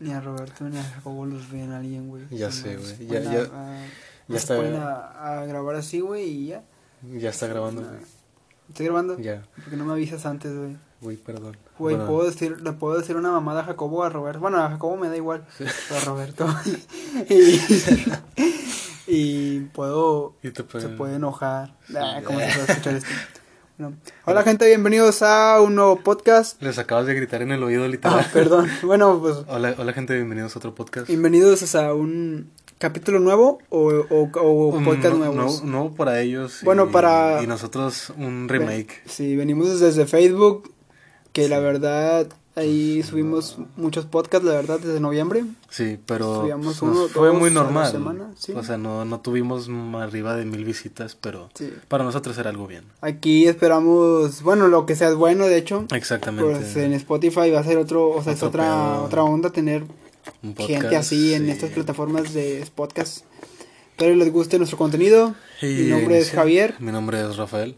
Ni a Roberto ni a Jacobo los ven alguien, güey. Ya sé, güey. Ya- ya- a- Ya se ponen está, a, a grabar así, güey, y ya. ya está grabando, güey. ¿Estoy grabando? Ya. Porque no me avisas antes, güey. Güey, perdón. Güey, Bueno, puedo decir, le puedo decir una mamada a Jacobo o a Roberto. Bueno, a Jacobo me da igual, pero a Roberto. y, y puedo, y te se pueden- puede enojar. Ah, ¿Cómo se puede escuchar esto? Hola gente, bienvenidos a un nuevo podcast. Les acabas de gritar en el oído Ah, literal. perdón. Bueno, pues hola, hola gente, bienvenidos a otro podcast. bienvenidos a un capítulo nuevo o, o, o Un podcast no- nuevos. no- para ellos. Bueno, y- para- Y nosotros un remake. Sí, venimos desde Facebook, que la verdad ahí subimos muchos podcasts, la verdad, desde noviembre. Sí, pero Subíamos fue muy normal. semana, sí. O sea, no, no tuvimos arriba de mil visitas, pero Sí. para nosotros era algo bien. Aquí esperamos, bueno, lo que sea bueno, de hecho. Exactamente. Pues en Spotify va a ser otro, o sea, es otra, otra onda tener gente así en estas plataformas de podcast. Espero les guste nuestro contenido. Y Mi nombre es Javier Mi nombre es Rafael.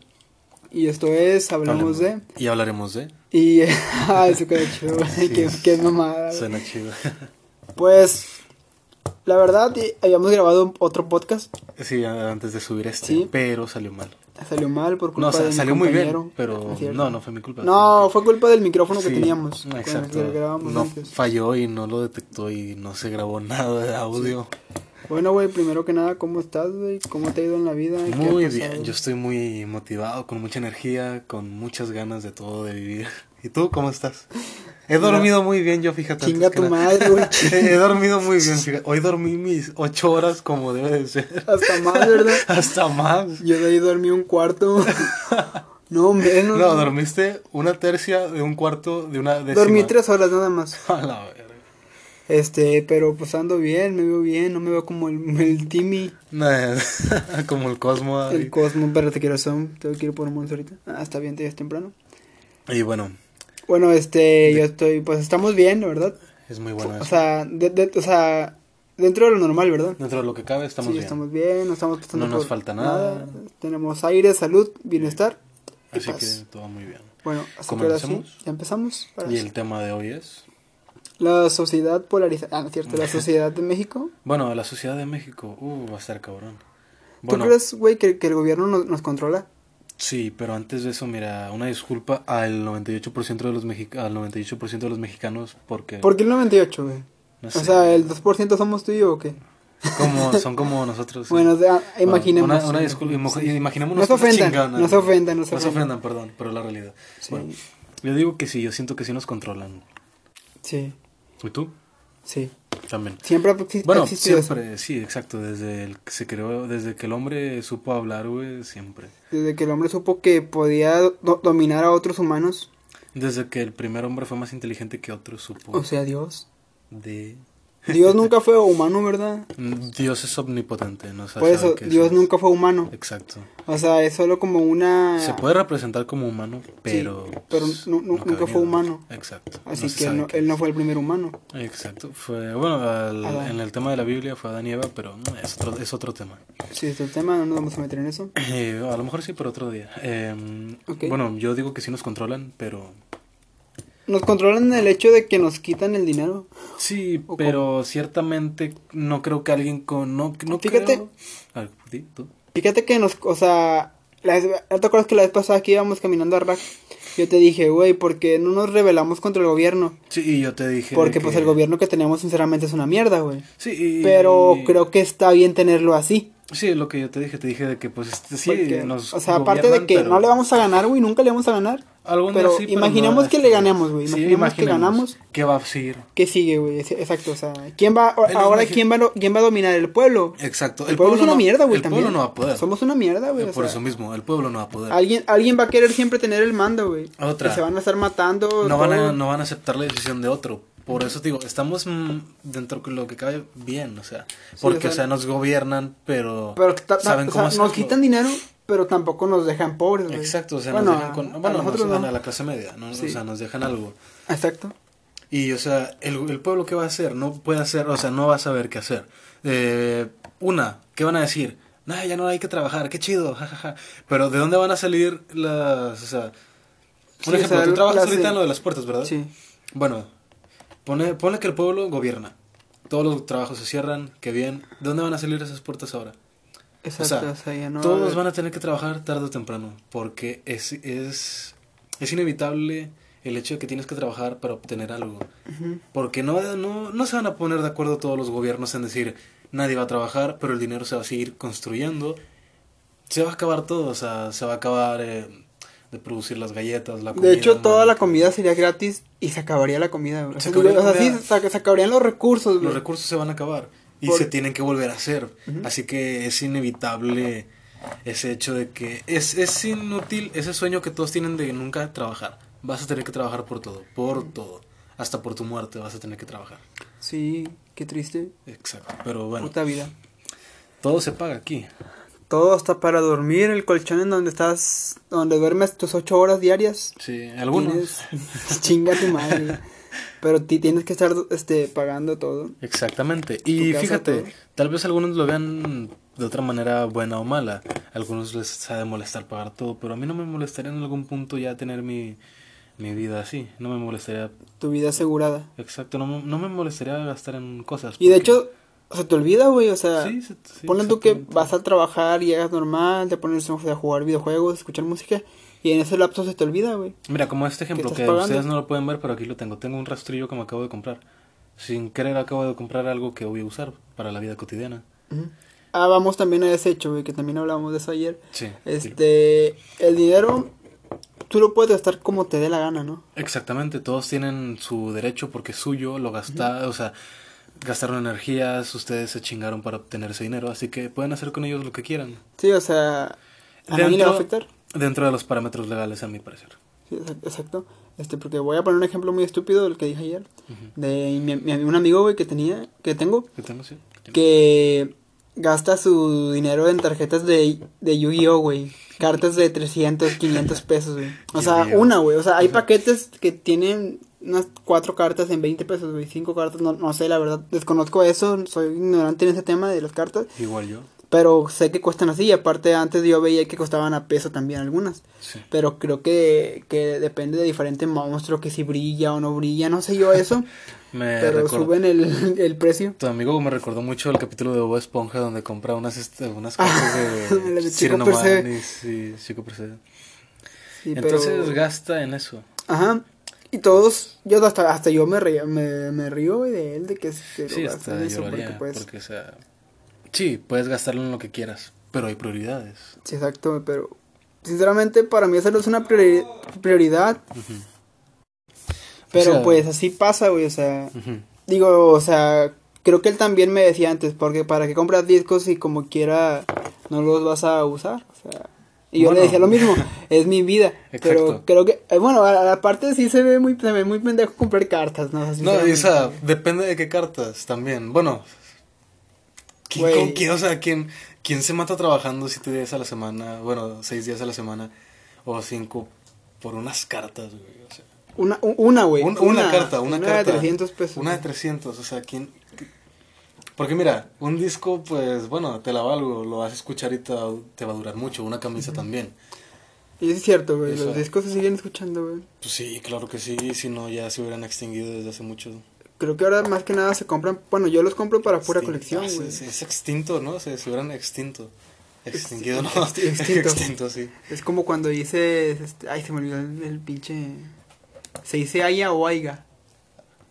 Y esto es Hablamos de... Y hablaremos de. Y... ah, eso quedó chido, Sí, qué, qué mamada. Suena chido. Pues, la verdad, habíamos grabado otro podcast. sí, antes de subir este, Sí. pero salió mal. Salió mal por culpa No, o sea, de mi salió muy bien, pero no, no fue mi culpa. No, fue culpa del micrófono que Sí, teníamos. con el Exacto. que no antes. falló y no lo detectó y no se grabó nada de audio. Bueno, güey, primero que nada, ¿cómo estás, güey? ¿Cómo te ha ido en la vida? ¿Qué Muy bien, yo estoy muy motivado, con mucha energía, con muchas ganas de todo de vivir. ¿Y tú cómo estás? He dormido muy bien, yo fíjate. Chinga tu madre, güey. He dormido muy bien, fíjate. Hoy dormí mis ocho horas como debe de ser. Hasta más, ¿verdad? Hasta más. Yo de ahí dormí un cuarto. no, menos. No, dormiste una tercia de un cuarto de una décima. Dormí tres horas nada más. A la. Este, pero pues ando bien, me veo bien, no me veo como el, el Timmy, como el Cosmo. ahí. el Cosmo, pero te quiero son, te quiero por un monstruo ahorita. Ah, está bien, te es temprano. Y bueno, Bueno, este, yo estoy, pues estamos bien, ¿verdad? es muy bueno O eso. sea, de- de- o sea, dentro de lo normal, ¿verdad? Dentro de lo que cabe estamos sí, bien. estamos bien, no estamos pasando No nos por falta nada. Tenemos aire, salud, bienestar y Así paz. que todo muy bien. Bueno, así que ahora sí, ya empezamos. Y sí. el tema de hoy es... La sociedad polarizada, ah, no es cierto, la sociedad de México. Bueno, la Sociedad de México, uh, va a estar cabrón. ¿Tú Bueno, crees, güey, que, que el gobierno nos, nos controla? sí, pero antes de eso, mira, una disculpa al 98% de los al 98% de los mexicanos porque ¿Por qué el 98, güey? no O sé, sea, ¿el 2% somos tú y yo o qué? como son como nosotros. sí. Bueno, o sea, Bueno, imaginemos. Una, una disculpa, imo- imaginemos No se ofendan, chingonas, no se ofendan, no se No se ofendan. ofendan, perdón, pero la realidad. Sí, Bueno, yo digo que sí, yo siento que sí nos controlan. sí, ¿Y tú? sí. También. Siempre ha Bueno, existido eso. siempre, sí, exacto, desde el que se creó, desde que el hombre supo hablar, güey, siempre. Desde que el hombre supo que podía do- dominar a otros humanos, Desde que el primer hombre fue más inteligente que otro, supo o sea, Dios. de... Dios nunca fue humano, ¿verdad? Dios es omnipotente, ¿no? Sea, Por eso, Dios es- nunca fue humano. Exacto. O sea, es solo como una... Se puede representar como humano, pero... pero cabe nunca fue humano. Exacto. Así No que él él no fue el primer humano. Exacto. Fue, bueno, al- en el tema de la Biblia fue Adán y Eva, pero no, es otro, es otro tema. Sí, es el tema, no nos vamos a meter en eso. Eh, a lo mejor sí, pero otro día. Eh, Ok. Bueno, yo digo que sí nos controlan, pero... Nos controlan el hecho de que nos quitan el dinero. Sí, ¿O pero ciertamente no creo que alguien con... No, no Fíjate. creo- ver. Fíjate que nos, o sea, la vez- ¿no te acuerdas que la vez pasada que íbamos caminando a Rack? Yo te dije, güey, ¿por qué no nos rebelamos contra el gobierno? Sí, y yo te dije... Porque que- pues el gobierno que tenemos sinceramente es una mierda, güey. Sí, y- Pero creo que está bien tenerlo así. Sí, lo que yo te dije, te dije de que pues este, sí, Porque, nos o sea, aparte de que pero no le vamos a ganar, güey, nunca le vamos a ganar. algún día pero sí, imaginemos no, que le ganemos, güey, sí, imaginemos que ganamos. ¿Qué va a seguir? ¿Qué sigue, güey? Exacto, o sea, ¿quién va, ahora quién va, a- quién va a dominar? ¿El pueblo? Exacto. El, pueblo, es una no- mierda, güey, El también. pueblo no va a poder. Somos una mierda, güey. Eh, o Por sea, eso mismo, el pueblo no va a poder. Alguien, alguien va a querer siempre tener el mando, güey. Otra. Y se van a estar matando. No van, a, no van a aceptar la decisión de otro. Por eso te digo, estamos mm, dentro de lo que cabe bien, o sea, porque o o sea, sea, nos gobiernan, pero, Pero saben o cómo sea, hacerlo. nos quitan dinero, pero tampoco nos dejan pobres, güey. Exacto, o sea, bueno, nos dejan con, a- bueno, a nosotros nos no. a la clase media, ¿no? Sí. O sea, nos dejan algo. Exacto. Y, o sea, el, el pueblo, ¿qué va a hacer? No puede hacer, o sea, no va a saber qué hacer. Eh, una, ¿qué van a decir? Nah, ya no hay que trabajar, qué chido, jajaja. Pero, ¿de dónde van a salir las, o sea... Sí, o ejemplo, sea, tú trabajas ahorita en lo de las puertas, ¿verdad? Sí. Bueno, Pone, pone que el pueblo gobierna. Todos los trabajos se cierran, que bien. ¿De dónde van a salir esas puertas ahora? Exacto, o o sea, sea, ya no va a Todos van a tener que trabajar tarde o temprano, porque es, es, es inevitable el hecho de que tienes que trabajar para obtener algo. Porque no, no, no se van a poner de acuerdo todos los gobiernos en decir nadie va a trabajar, pero el dinero se va a seguir construyendo. Se va a acabar todo, o sea, se va a acabar eh, de producir las galletas, la comida. De hecho, toda la comida sería gratis y se acabaría la comida, Se acabaría o sea, la sí, se, se acabarían los recursos. Los recursos se van a acabar y Por- se tienen que volver a hacer. Así que es inevitable ese hecho de que es, es inútil ese sueño que todos tienen de nunca trabajar. Vas a tener que trabajar por todo, por todo. Hasta por tu muerte vas a tener que trabajar. Sí, qué triste. Exacto. Pero bueno, Puta vida. todo se paga aquí. Todo hasta para dormir, el colchón en donde estás, donde duermes tus ocho horas diarias. Sí, algunos. Tienes- Chinga tu madre. Pero ti tienes que estar este, pagando todo. Exactamente. Y casa, fíjate, todo. tal vez algunos lo vean de otra manera buena o mala. Algunos les ha de molestar pagar todo, pero a mí no me molestaría en algún punto ya tener mi, mi vida así. No me molestaría, Tu vida asegurada. exacto, no, me- no me molestaría gastar en cosas. Y de hecho, se te olvida, güey. O sea, sí, se- sí, ponle tú que vas a trabajar, llegas normal, te pones a jugar videojuegos, escuchar música. Y en ese lapso se te olvida, güey. Mira, como este ejemplo que pagando. ustedes no lo pueden ver, pero aquí lo tengo. Tengo un rastrillo que me acabo de comprar. Sin querer acabo de comprar algo que voy a usar para la vida cotidiana. Ah, vamos también a ese hecho, güey, que también hablamos de eso ayer. Sí. Este, el dinero, tú lo puedes gastar como te dé la gana, ¿no? Exactamente, todos tienen su derecho porque es suyo, lo gasta, o sea, gastaron energías, ustedes se chingaron para obtener ese dinero, así que pueden hacer con ellos lo que quieran. Sí, o sea, a nadie le va a afectar. dentro de los parámetros legales, a mi parecer. Sí, exa- exacto. Este, porque voy a poner un ejemplo muy estúpido del que dije ayer. De mi, mi- un amigo, güey, que tenía, que tengo, ¿Qué tengo? Sí. Que gasta su dinero en tarjetas de, de Yu-Gi-Oh, güey. Cartas de 300, 500 pesos, güey. O sea, una, güey. O sea, hay paquetes que tienen unas cuatro cartas en 20 pesos, güey. Cinco cartas, no, no sé, la verdad. Desconozco eso, soy ignorante en ese tema de las cartas. Igual yo. Pero sé que cuestan así. Y aparte, antes yo veía que costaban a peso también algunas. Sí. Pero creo que, que depende de diferente monstruo, que si brilla o no brilla, no sé yo eso. Me pero suben el, el precio. Tu amigo me recordó mucho el capítulo de Bob Esponja donde compra unas, este, unas cartas de Las de Chico Percebe. Y sí, Chico Percebe. Sí, Entonces pero- gasta en eso. Ajá. Y todos, yo hasta, hasta yo me río, me, me río de él, de que se Sí, hasta eso, porque pues, porque o sea... Sí, puedes gastarlo en lo que quieras, pero hay prioridades. sí, exacto, pero sinceramente para mí eso no es una priori- prioridad, pero O sea- pues así pasa, güey, o sea, digo, o sea, creo que él también me decía antes, porque para qué compras discos si como quiera no los vas a usar, o sea, y yo le decía lo mismo, es mi vida, pero creo que, eh, bueno, aparte sí se ve muy, se ve muy pendejo comprar cartas, ¿no? No, y, o sea, depende de qué cartas también. Bueno, ¿quién, con quién, o sea, ¿quién, quién se mata trabajando siete días a la semana? Bueno, seis días a la semana o cinco por unas cartas, güey. O sea, Una, una, güey. un- una, carta, una, carta. de 300 pesos. Una de 300, o sea, ¿quién? Porque mira, un disco, pues bueno, te la valgo, lo vas a escuchar y te, va- te va a durar mucho. Una camisa también. Y es cierto, güey. Los discos se siguen escuchando, güey. Pues sí, claro que sí, si no ya se hubieran extinguido desde hace mucho. Creo que ahora más que nada se compran. Bueno, yo los compro para pura Extin- colección, ah, güey. Es, es extinto, ¿no? Se, se hubieran extinto. Extinguido, ¿no? Exti- extinto. extinto, sí. Es como cuando dices. Este, ay, se me olvidó el, el pinche. ¿Se dice Aya o Aiga?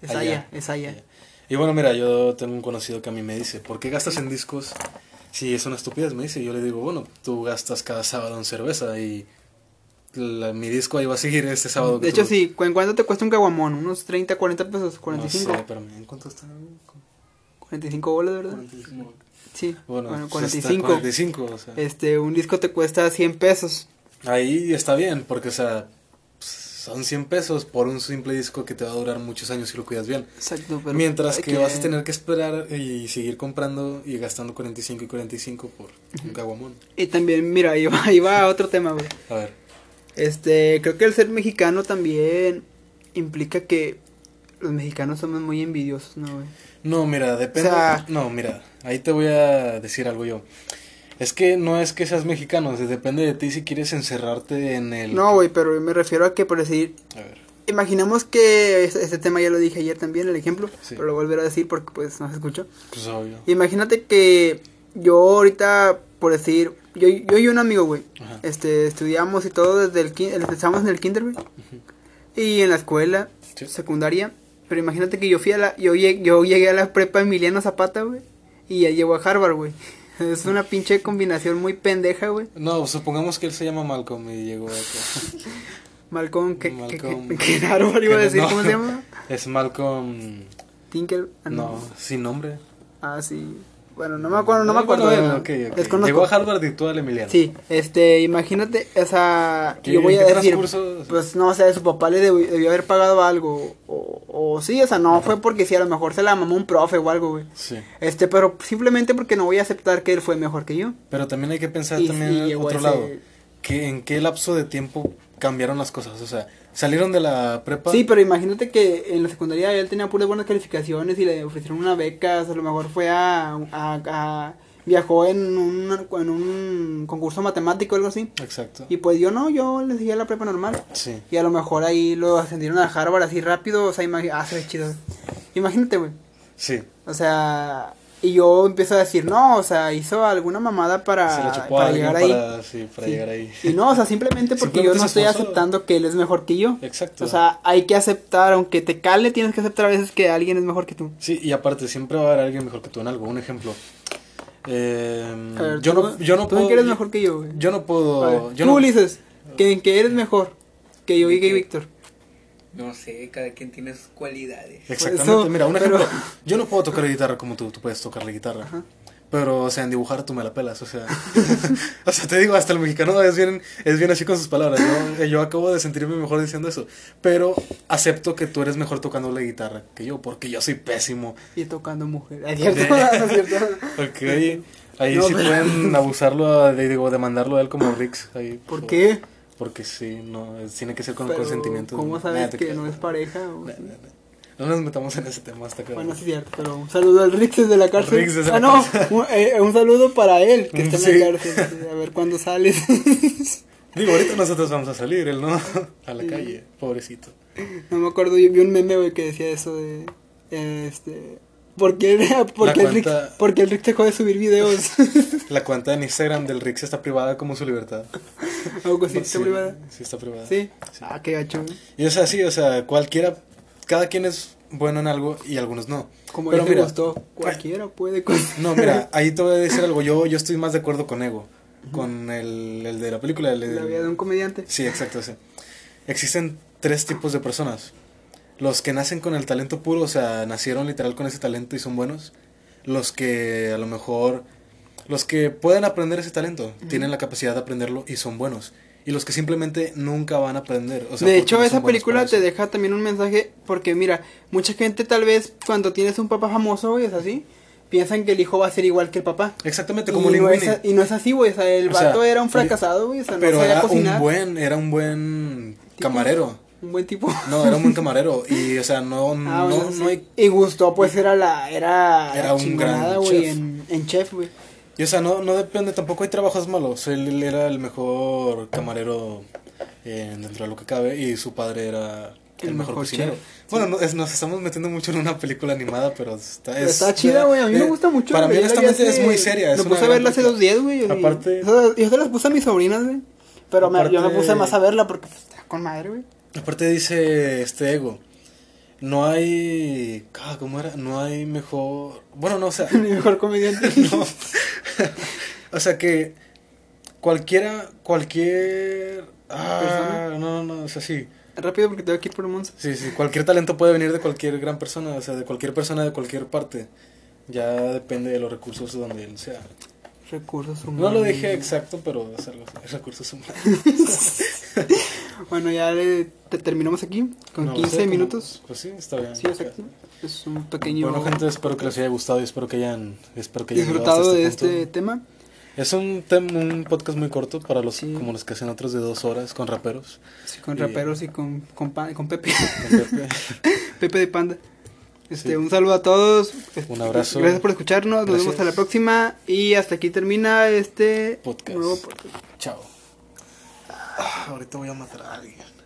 Es. Aya, es Aya. Y bueno, mira, yo tengo un conocido que a mí me dice, ¿por qué gastas en discos? Si es una estupidez, me dice. Yo le digo, bueno, tú gastas cada sábado en cerveza y la- mi disco ahí va a seguir este sábado. que De hecho, tú- sí. ¿cu- ¿En cuánto te cuesta un caguamón? ¿Unos 30, 40 pesos? ¿45? No sé, espérame, ¿en cuánto está? 45 bolas, ¿verdad? 45. Sí. Bueno, Bueno, pues está 45. 45, o sea. Este, un disco te cuesta 100 pesos. Ahí está bien, porque, o sea, son 100 pesos por un simple disco que te va a durar muchos años si lo cuidas bien. Exacto, pero. Mientras que, vas a tener que esperar y seguir comprando y gastando 45 y 45 por un caguamón. Y también, mira, ahí va, ahí va otro tema, güey. A ver. Este, creo que el ser mexicano también implica que los mexicanos somos muy envidiosos, ¿no, güey? No, mira, depende. O sea- No, mira, ahí te voy a decir algo yo. Es que no es que seas mexicano, o sea, depende de ti si quieres encerrarte en el. No, güey, pero me refiero a que por decir, A ver. imaginemos que este, este tema ya lo dije ayer también, el ejemplo, Sí. pero lo volveré a decir porque pues no se escuchó. Pues obvio. Imagínate que yo ahorita, por decir, yo, yo y un amigo, güey, este, estudiamos y todo desde el, empezamos en el kinder, güey, y en la escuela Sí. secundaria, pero imagínate que yo fui a la, yo llegué, yo llegué a la prepa Emiliano Zapata, güey, y ya llegó a Harvard, güey. Es una pinche combinación muy pendeja, güey. No, supongamos que él se llama Malcolm y llegó acá. Malcolm, que, Malcolm. que, que Harvard iba a decir, no. ¿cómo se llama? Es Malcolm. Tinker. ah, No, sin nombre. Ah, sí. Bueno, no me acuerdo, no me Ah, acuerdo bueno, de bueno, él. ok, ok. Desconozco. Llegó a Harvard y tú al Emiliano. Sí, este, imagínate, o sea, ¿Qué- yo voy a decir, transcurso? pues no sé, su papá le debió, debió haber pagado algo, o, o sí, o sea, no fue porque sí, a lo mejor se la mamó un profe o algo, güey. Sí. Este, pero simplemente porque no voy a aceptar que él fue mejor que yo. Pero también hay que pensar Y- también y otro ese- lado. Que en qué lapso de tiempo cambiaron las cosas. O sea, salieron de la prepa. Sí, pero imagínate que en la secundaria él tenía puras buenas calificaciones y le ofrecieron una beca, o sea, a lo mejor fue a, a, a- viajó en un, en un concurso matemático o algo así. Exacto. Y pues yo no, yo le seguía la prepa normal. Sí. Y a lo mejor ahí lo ascendieron a Harvard así rápido, o sea, imagi- ah, se ve chido. Imagínate, güey. Sí. O sea, y yo empiezo a decir, no, o sea, hizo alguna mamada para, para llegar ahí. para, sí, para Sí. llegar ahí. Y no, o sea, simplemente porque Simplemente yo no estoy aceptando que él es mejor que yo. Exacto. O sea, hay que aceptar, aunque te cale, tienes que aceptar a veces que alguien es mejor que tú. Sí, y aparte siempre va a haber alguien mejor que tú en algo. Un ejemplo. Eh, ver, yo, tú- no, yo no tú puedo. qué eres mejor que yo, güey. Yo no puedo. Ver, yo tú, no, Ulises, que en que eres mejor que yo y que Víctor. No sé, cada quien tiene sus cualidades. Exactamente, eso, mira, un pero- ejemplo. Yo no puedo tocar la guitarra como tú, tú puedes tocar la guitarra. Pero, o sea, en dibujar tú me la pelas, o sea. o sea, te digo, hasta el mexicano es bien, es bien así con sus palabras. Yo, yo acabo de sentirme mejor diciendo eso. Pero acepto que tú eres mejor tocando la guitarra que yo, porque yo soy pésimo. Y tocando mujer. ¿Es cierto? De- ¿No es cierto? Porque ahí, No, sí pero- pueden abusarlo, de, digo, demandarlo a él como Rix. Ahí, ¿Por qué? Porque sí, no, tiene que ser con Pero, consentimiento. ¿Cómo Nah, sabes te que no es pareja? Nah, sí? nah, nah. No nos metamos en ese tema hasta que. Bueno, sí cierto, pero un saludo al Rix desde la cárcel. Rix desde ah, no, un, eh, un saludo para él, que está en Sí. la cárcel. A ver cuándo sales. Digo, ahorita nosotros vamos a salir, él no, a la calle, pobrecito. no me acuerdo, yo vi un meme, güey, que decía eso de... eh, este... ¿Por qué, por qué el Rix, cuenta- por qué el Rix dejó de subir videos? La cuenta en Instagram del Rix está privada como su libertad. Algo así, ¿está Sí, privada? Sí, está privada. ¿Sí? Sí. Ah, qué gacho. Y es así, o sea, cualquiera, cada quien es bueno en algo y algunos no. Como Pero mira, gustó, cualquiera puede... No, mira, ahí te voy a decir algo. Yo, yo estoy más de acuerdo con Ego, con el, el de la película. El, La vida de un comediante. Sí, exacto, sí. Existen tres tipos de personas. Los que nacen con el talento puro, o sea, nacieron literal con ese talento y son buenos. Los que a lo mejor... Los que pueden aprender ese talento, tienen la capacidad de aprenderlo y son buenos. Y los que simplemente nunca van a aprender. o sea, de hecho, no esa película te deja también un mensaje, porque mira, mucha gente tal vez cuando tienes un papá famoso, güey, es así, piensan que el hijo va a ser igual que el papá. Exactamente, Y como no, Linguini. es, a- y no es así, güey, o sea, el O sea, vato era un fracasado, güey, o sea, no Pero sabía era cocinar. un buen, era un buen Tipo. camarero. Un buen tipo. No, era un buen camarero. Y, o sea, no, Ah, no, bueno, no sí. hay Y Gusto, pues era la, era, Era la un gran chef. en, en chef, güey. Y o sea, no, no depende, tampoco hay trabajos malos. Él, él era el mejor camarero eh, dentro de lo que cabe y su padre era el, El mejor, mejor cocinero. chef, Bueno, no, es- nos estamos metiendo mucho en una película animada, pero está, Pero es- está chida, güey, a mí me eh, gusta mucho. Para mí, honestamente, es muy seria. Una puse a verla hace dos días, güey. y- Aparte- Yo, yo se las puse a mis sobrinas, güey. Pero me- yo me puse más a verla porque pues, está con madre, güey. Aparte dice este ego. No hay... ah, ¿Cómo era? No hay mejor... Bueno, no, o sea... Mi mejor comediante. No. o sea que cualquiera, cualquier... Ah, ¿Persona? no, no, o sea, sí. Rápido porque tengo que ir por Monza. Sí, sí, cualquier talento puede venir de cualquier gran persona, o sea, de cualquier persona de cualquier parte. Ya depende de los recursos de donde él sea. Recursos humanos. No lo dije exacto, pero es algo recursos humanos. Bueno, ya le, te- terminamos aquí con No, 15 sé, como- minutos. Pues sí, está bien. Sí, exacto. Es un pequeño Bueno, gente, espero que les haya gustado y espero que hayan, espero que hayan disfrutado hasta de punto. este tema. Es un, tem- un podcast muy corto para los Sí. como los que hacen otros de dos horas con raperos. Sí, con Y- raperos y con, con, con Pepe. Con Pepe. Pepe de Panda. Este, Sí. un saludo a todos. Un abrazo. Gracias por escucharnos. Nos vemos Gracias. hasta la próxima. Y hasta aquí termina este Podcast. nuevo podcast. Chao. Ah, ahorita voy a matar a alguien.